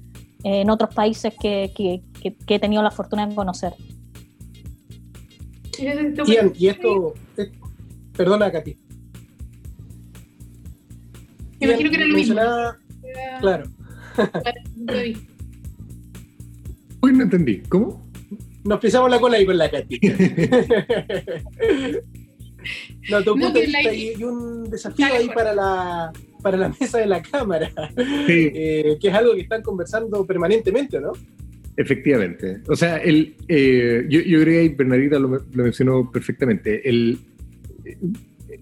en otros países que, que, que, he tenido la fortuna de conocer. Ian, y esto, eh, perdona, Katy. Me imagino que era lo mismo. Claro. [laughs] Uy, no entendí. ¿Cómo? Nos pisamos la cola ahí con la Katy. [laughs] no, tu punto no, y un desafío ahí para la, para la [laughs] mesa de la cámara, sí. eh, que es algo que están conversando permanentemente, ¿no? Efectivamente. O sea, el, eh, yo, yo, creo que Bernardita lo, lo mencionó perfectamente. El,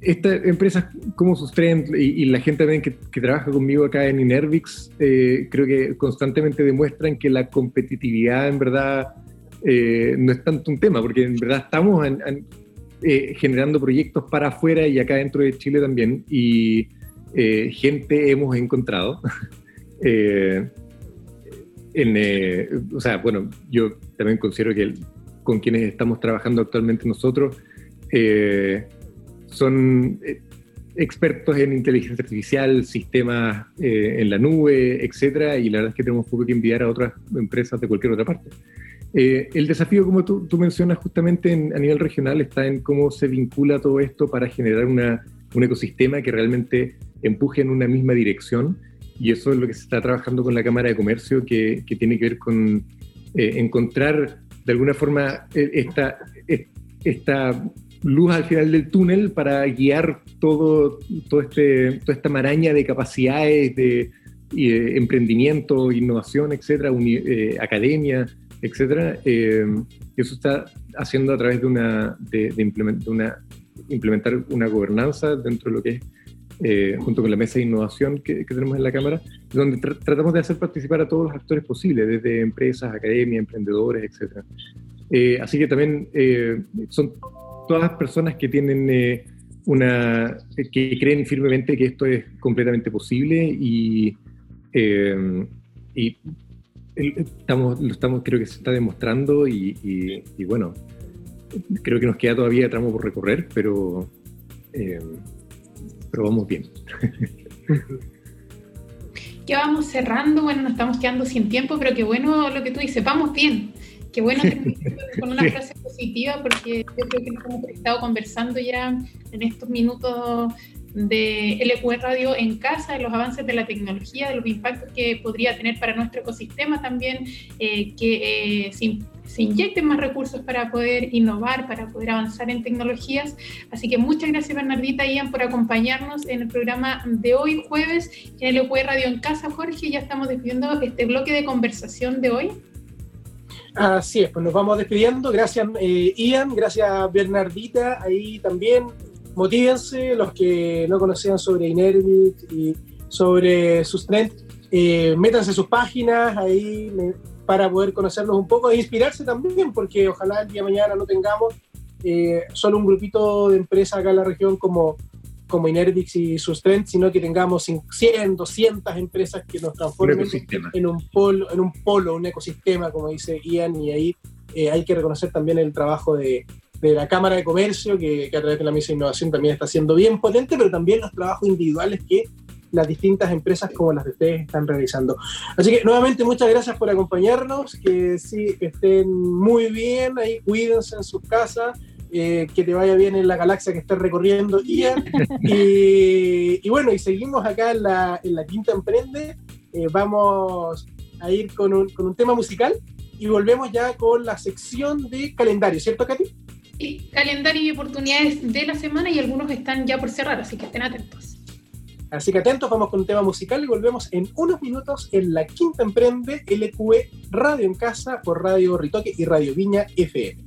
estas empresas como Sustrend y, y, la gente también que, que, trabaja conmigo acá en Inervix, eh, creo que constantemente demuestran que la competitividad en verdad eh, no es tanto un tema, porque en verdad estamos en, en, eh, generando proyectos para afuera y acá dentro de Chile también, y eh, gente hemos encontrado. [laughs] en, o sea, bueno, yo también considero que con quienes estamos trabajando actualmente nosotros, son eh, expertos en inteligencia artificial, sistemas eh, en la nube, etcétera, y la verdad es que tenemos poco que enviar a otras empresas de cualquier otra parte. Eh, el desafío, como tú, mencionas justamente en, a nivel regional, está en cómo se vincula todo esto para generar una, un ecosistema que realmente empuje en una misma dirección, y eso es lo que se está trabajando con la Cámara de Comercio, que, tiene que ver con eh, encontrar de alguna forma esta, esta luz al final del túnel para guiar todo, este, toda esta maraña de capacidades, de, emprendimiento, innovación, etcétera, uni, eh, academia, etcétera. Eh, eso está haciendo a través de una, de, implementar una gobernanza dentro de lo que es eh, junto con la mesa de innovación que, que tenemos en la Cámara, donde tra tratamos de hacer participar a todos los actores posibles, desde empresas, academia, emprendedores, etc. Eh, así que también eh, son todas las personas que tienen una, que creen firmemente que esto es completamente posible y, y estamos, lo estamos, creo que se está demostrando y, y, y, bueno, creo que nos queda todavía tramo por recorrer, pero, eh, pero vamos bien. [laughs] Ya vamos cerrando, bueno, nos estamos quedando sin tiempo, pero qué bueno lo que tú dices, vamos bien. Qué bueno con una [laughs] frase positiva porque yo creo que nos hemos estado conversando ya en estos minutos de LQ Radio en casa, de los avances de la tecnología, de los impactos que podría tener para nuestro ecosistema también, eh, que eh, se, inyecten más recursos para poder innovar, para poder avanzar en tecnologías. Así que muchas gracias Bernardita y Ian por acompañarnos en el programa de hoy jueves en LQ Radio en casa. Jorge, ya estamos despidiendo este bloque de conversación de hoy. Así es, pues nos vamos despidiendo. Gracias eh, Ian, gracias Bernardita, ahí también. Motívense los que no conocían sobre Inervit y sobre sus eh, métanse sus páginas ahí para poder conocerlos un poco e inspirarse también, porque ojalá el día de mañana no tengamos eh, solo un grupito de empresas acá en la región como, como Inervix y Sustrend, sino que tengamos 100, 200 empresas que nos transformen en un, polo, en un polo, un ecosistema, como dice Ian, y ahí eh, hay que reconocer también el trabajo de, de la Cámara de Comercio, que, que, a través de la Mesa de Innovación también está siendo bien potente, pero también los trabajos individuales que las distintas empresas como las de ustedes están realizando. Así que nuevamente muchas gracias por acompañarnos, que sí estén muy bien, ahí cuídense en sus casas. Eh, que te vaya bien en la galaxia que estés recorriendo, Ian. [laughs] y, bueno, y seguimos acá en la, en la Quinta Emprende. Eh, vamos a ir con un, con un, tema musical y volvemos ya con la sección de calendario, ¿cierto, Katy? Calendario y oportunidades de la semana y algunos están ya por cerrar, así que estén atentos. Así que atentos, vamos con un tema musical y volvemos en unos minutos en la Quinta Emprende LQE Radio en Casa por Radio Ritoque y Radio Viña FM.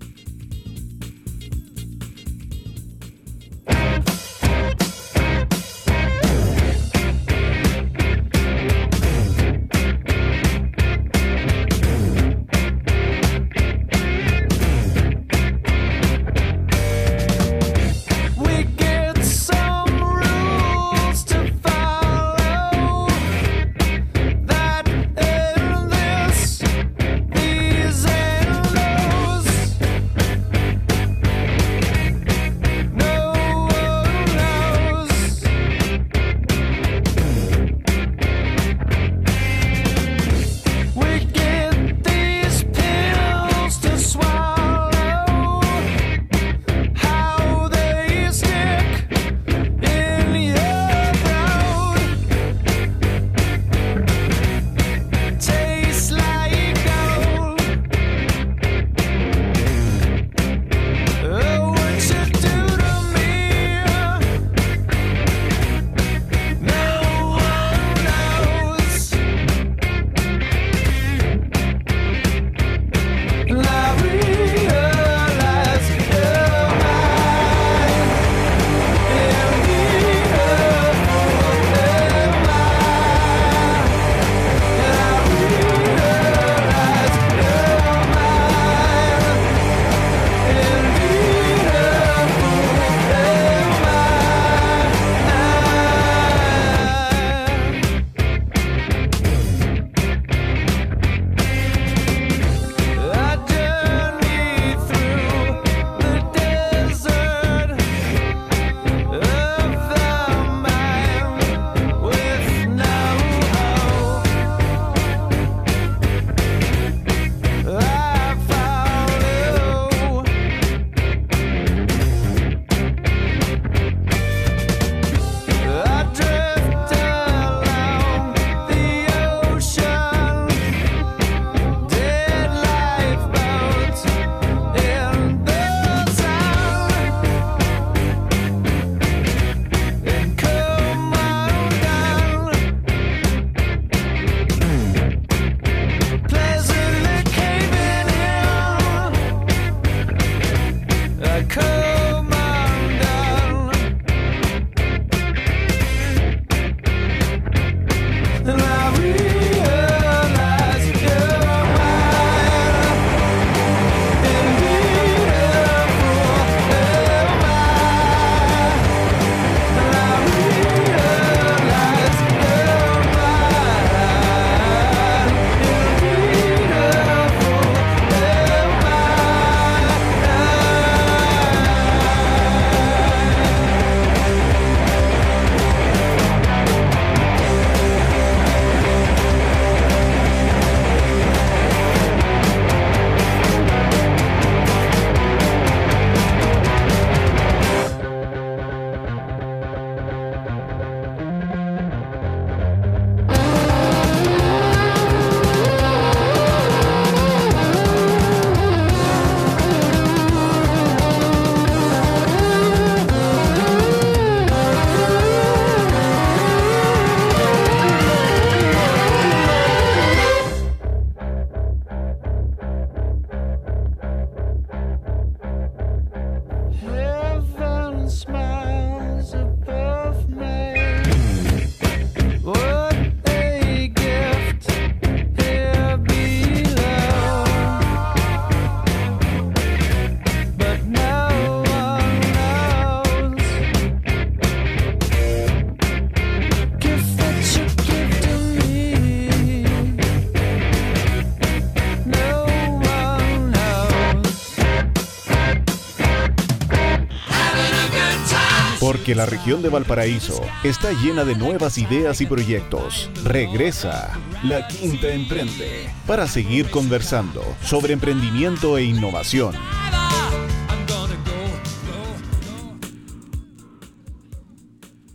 Porque la región de Valparaíso está llena de nuevas ideas y proyectos. Regresa La Quinta Emprende para seguir conversando sobre emprendimiento e innovación.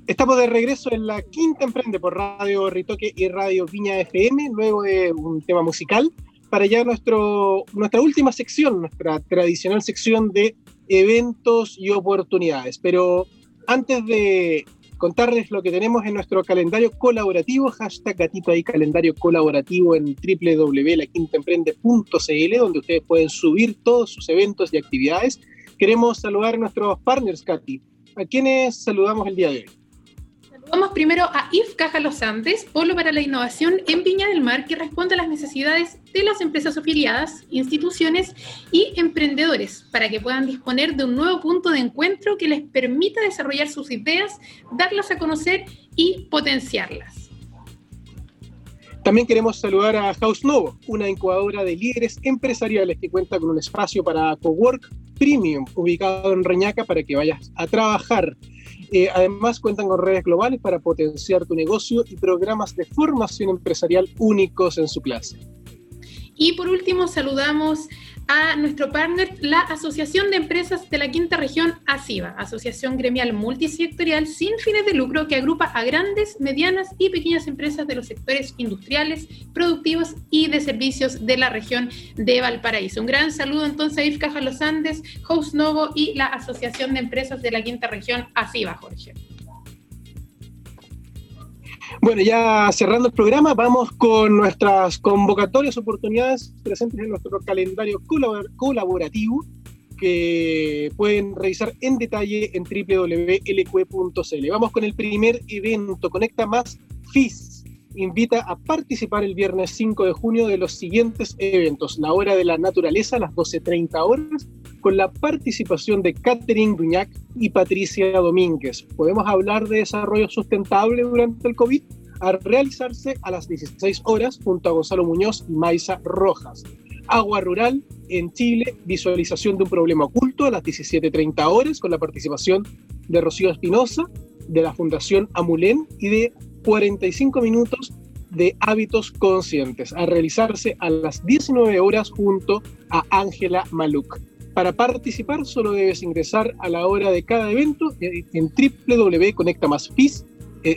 Estamos de regreso en la quinta emprende por Radio Ritoque y Radio Viña FM, luego de un tema musical, para ya nuestro, nuestra última sección, nuestra tradicional sección de eventos y oportunidades. Pero antes de contarles lo que tenemos en nuestro calendario colaborativo, hashtag gatito ahí calendario colaborativo en www.laquintaemprende.cl, donde ustedes pueden subir todos sus eventos y actividades. Queremos saludar a nuestros partners, Katy. ¿A quiénes saludamos el día de hoy? Vamos primero a IF Caja Los Andes, polo para la innovación en Viña del Mar, que responde a las necesidades de las empresas afiliadas, instituciones y emprendedores, para que puedan disponer de un nuevo punto de encuentro que les permita desarrollar sus ideas, darlas a conocer y potenciarlas. También queremos saludar a House Novo, una incubadora de líderes empresariales que cuenta con un espacio para cowork premium ubicado en Reñaca para que vayas a trabajar eh, además, cuentan con redes globales para potenciar tu negocio y programas de formación empresarial únicos en su clase. Y por último, saludamos a nuestro partner, la Asociación de Empresas de la Quinta Región, ASIVA, Asociación Gremial Multisectorial sin fines de lucro que agrupa a grandes, medianas y pequeñas empresas de los sectores industriales, productivos y de servicios de la región de Valparaíso. Un gran saludo entonces a IFCA Los Andes, Host Novo y la Asociación de Empresas de la Quinta Región, ASIVA, Jorge. Bueno, ya cerrando el programa, vamos con nuestras convocatorias, oportunidades presentes en nuestro calendario colaborativo que pueden revisar en detalle en www.lq.cl. Vamos con el primer evento, Conecta Más FIS. Invita a participar el viernes 5 de junio de los siguientes eventos. La hora de la naturaleza las 12.30 horas, con la participación de Catherine Duñac y Patricia Domínguez. Podemos hablar de desarrollo sustentable durante el COVID a realizarse a las 16 horas junto a Gonzalo Muñoz y Maisa Rojas. Agua Rural en Chile, visualización de un problema oculto a las 17.30 horas con la participación de Rocío Espinosa, de la Fundación Amulén y de 45 minutos de hábitos conscientes a realizarse a las 19 horas junto a Ángela Maluk. Para participar solo debes ingresar a la hora de cada evento en www.conectamasfis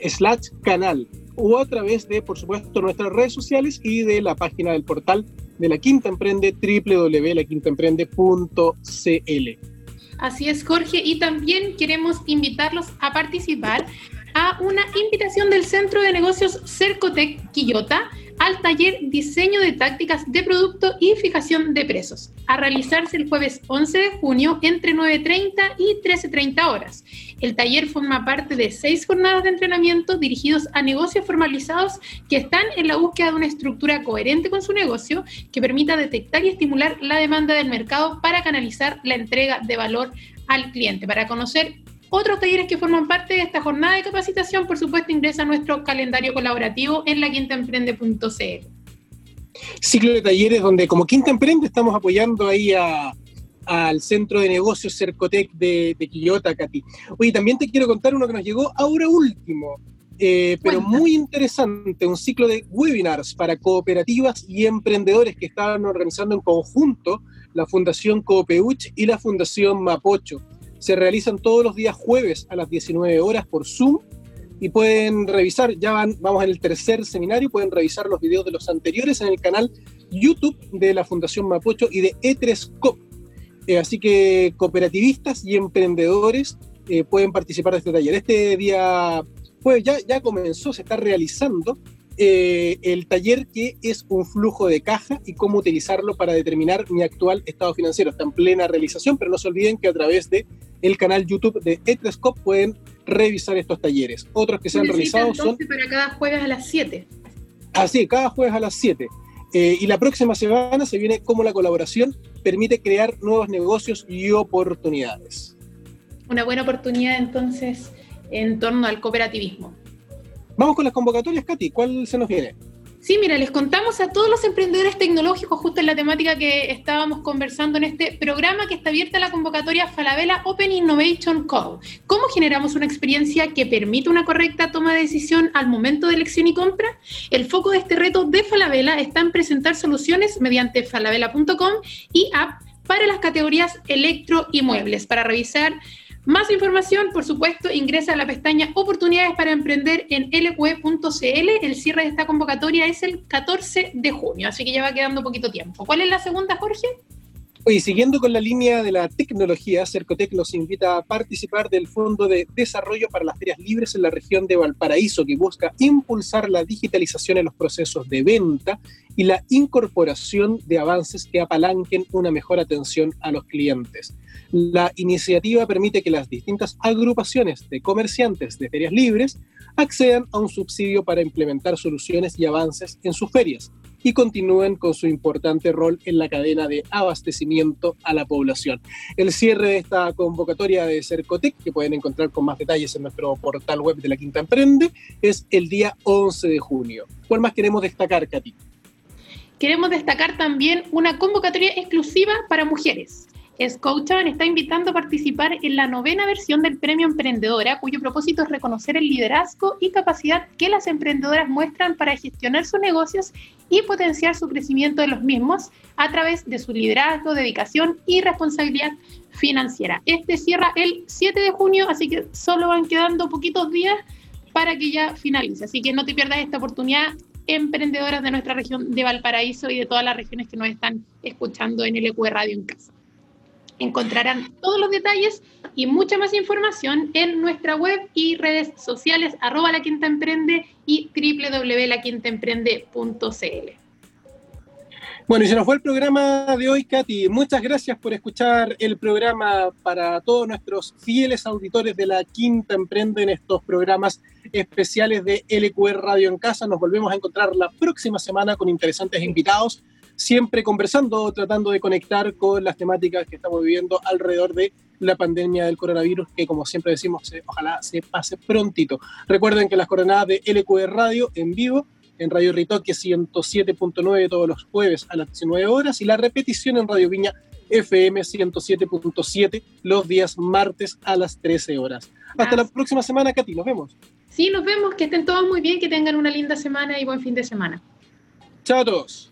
slash canal o a través de, por supuesto, nuestras redes sociales y de la página del portal de La Quinta Emprende, www.laquintaemprende.cl. Así es, Jorge, y también queremos invitarlos a participar a una invitación del Centro de Negocios Cercotec Quillota al taller Diseño de Tácticas de Producto y Fijación de Precios, a realizarse el jueves 11 de junio entre 9.30 y 13.30 horas. El taller forma parte de seis jornadas de entrenamiento dirigidos a negocios formalizados que están en la búsqueda de una estructura coherente con su negocio que permita detectar y estimular la demanda del mercado para canalizar la entrega de valor al cliente. Para conocer otros talleres que forman parte de esta jornada de capacitación, por supuesto, ingresa a nuestro calendario colaborativo en la quintaemprende.cl. Ciclo de talleres donde como Quinta Emprende estamos apoyando ahí al Centro de Negocios Cercotec de, de Quillota, Katy. Oye, también te quiero contar uno que nos llegó ahora último, eh, pero muy interesante, un ciclo de webinars para cooperativas y emprendedores que estaban organizando en conjunto la Fundación Coopeuch y la Fundación Mapocho se realizan todos los días jueves a las 19 horas por Zoom y pueden revisar, ya van, vamos en el tercer seminario, pueden revisar los videos de los anteriores en el canal YouTube de la Fundación Mapocho y de E3COP. Eh, así que cooperativistas y emprendedores eh, pueden participar de este taller. Este día, pues ya, ya comenzó, se está realizando eh, el taller que es un flujo de caja y cómo utilizarlo para determinar mi actual estado financiero. Está en plena realización, pero no se olviden que a través de el canal YouTube de Etrescope pueden revisar estos talleres. Otros que se han realizado son... Para cada jueves a las 7. Así, cada jueves a las 7. Eh, y la próxima semana se viene cómo la colaboración permite crear nuevos negocios y oportunidades. Una buena oportunidad entonces en torno al cooperativismo. Vamos con las convocatorias, Katy. ¿Cuál se nos viene? Sí, mira, les contamos a todos los emprendedores tecnológicos justo en la temática que estábamos conversando en este programa que está abierta la convocatoria Falabella Open Innovation Call. ¿Cómo generamos una experiencia que permita una correcta toma de decisión al momento de elección y compra? El foco de este reto de Falabella está en presentar soluciones mediante falabella.com y app para las categorías electro y muebles. Para revisar más información, por supuesto, ingresa a la pestaña Oportunidades para Emprender en lq.cl. El cierre de esta convocatoria es el 14 de junio, así que ya va quedando poquito tiempo. ¿Cuál es la segunda, Jorge? Y siguiendo con la línea de la tecnología, Cercotec nos invita a participar del Fondo de Desarrollo para las Ferias Libres en la región de Valparaíso, que busca impulsar la digitalización en los procesos de venta y la incorporación de avances que apalanquen una mejor atención a los clientes. La iniciativa permite que las distintas agrupaciones de comerciantes de ferias libres accedan a un subsidio para implementar soluciones y avances en sus ferias y continúen con su importante rol en la cadena de abastecimiento a la población. El cierre de esta convocatoria de Cercotec, que pueden encontrar con más detalles en nuestro portal web de la Quinta Emprende, es el día 11 de junio. ¿Cuál más queremos destacar, Katy? Queremos destacar también una convocatoria exclusiva para mujeres. Scotiabank está invitando a participar en la novena versión del Premio Emprendedora, cuyo propósito es reconocer el liderazgo y capacidad que las emprendedoras muestran para gestionar sus negocios y potenciar su crecimiento de los mismos a través de su liderazgo, dedicación y responsabilidad financiera. Este cierra el 7 de junio, así que solo van quedando poquitos días para que ya finalice. Así que no te pierdas esta oportunidad, emprendedoras de nuestra región de Valparaíso y de todas las regiones que nos están escuchando en el EQ Radio en casa. Encontrarán todos los detalles y mucha más información en nuestra web y redes sociales arroba la quinta emprende y www.laquintaemprende.cl. Bueno, y se nos fue el programa de hoy, Katy. Muchas gracias por escuchar el programa para todos nuestros fieles auditores de la Quinta Emprende en estos programas especiales de LQR Radio en Casa. Nos volvemos a encontrar la próxima semana con interesantes invitados siempre conversando, tratando de conectar con las temáticas que estamos viviendo alrededor de la pandemia del coronavirus, que como siempre decimos, ojalá se pase prontito. Recuerden que las coordenadas de LQR Radio en vivo, en Radio Ritoque 107.9 todos los jueves a las 19 horas y la repetición en Radio Viña FM 107.7 los días martes a las 13 horas. Hasta la próxima semana, Katy, nos vemos. Sí, nos vemos, que estén todos muy bien, que tengan una linda semana y buen fin de semana. Chao a todos.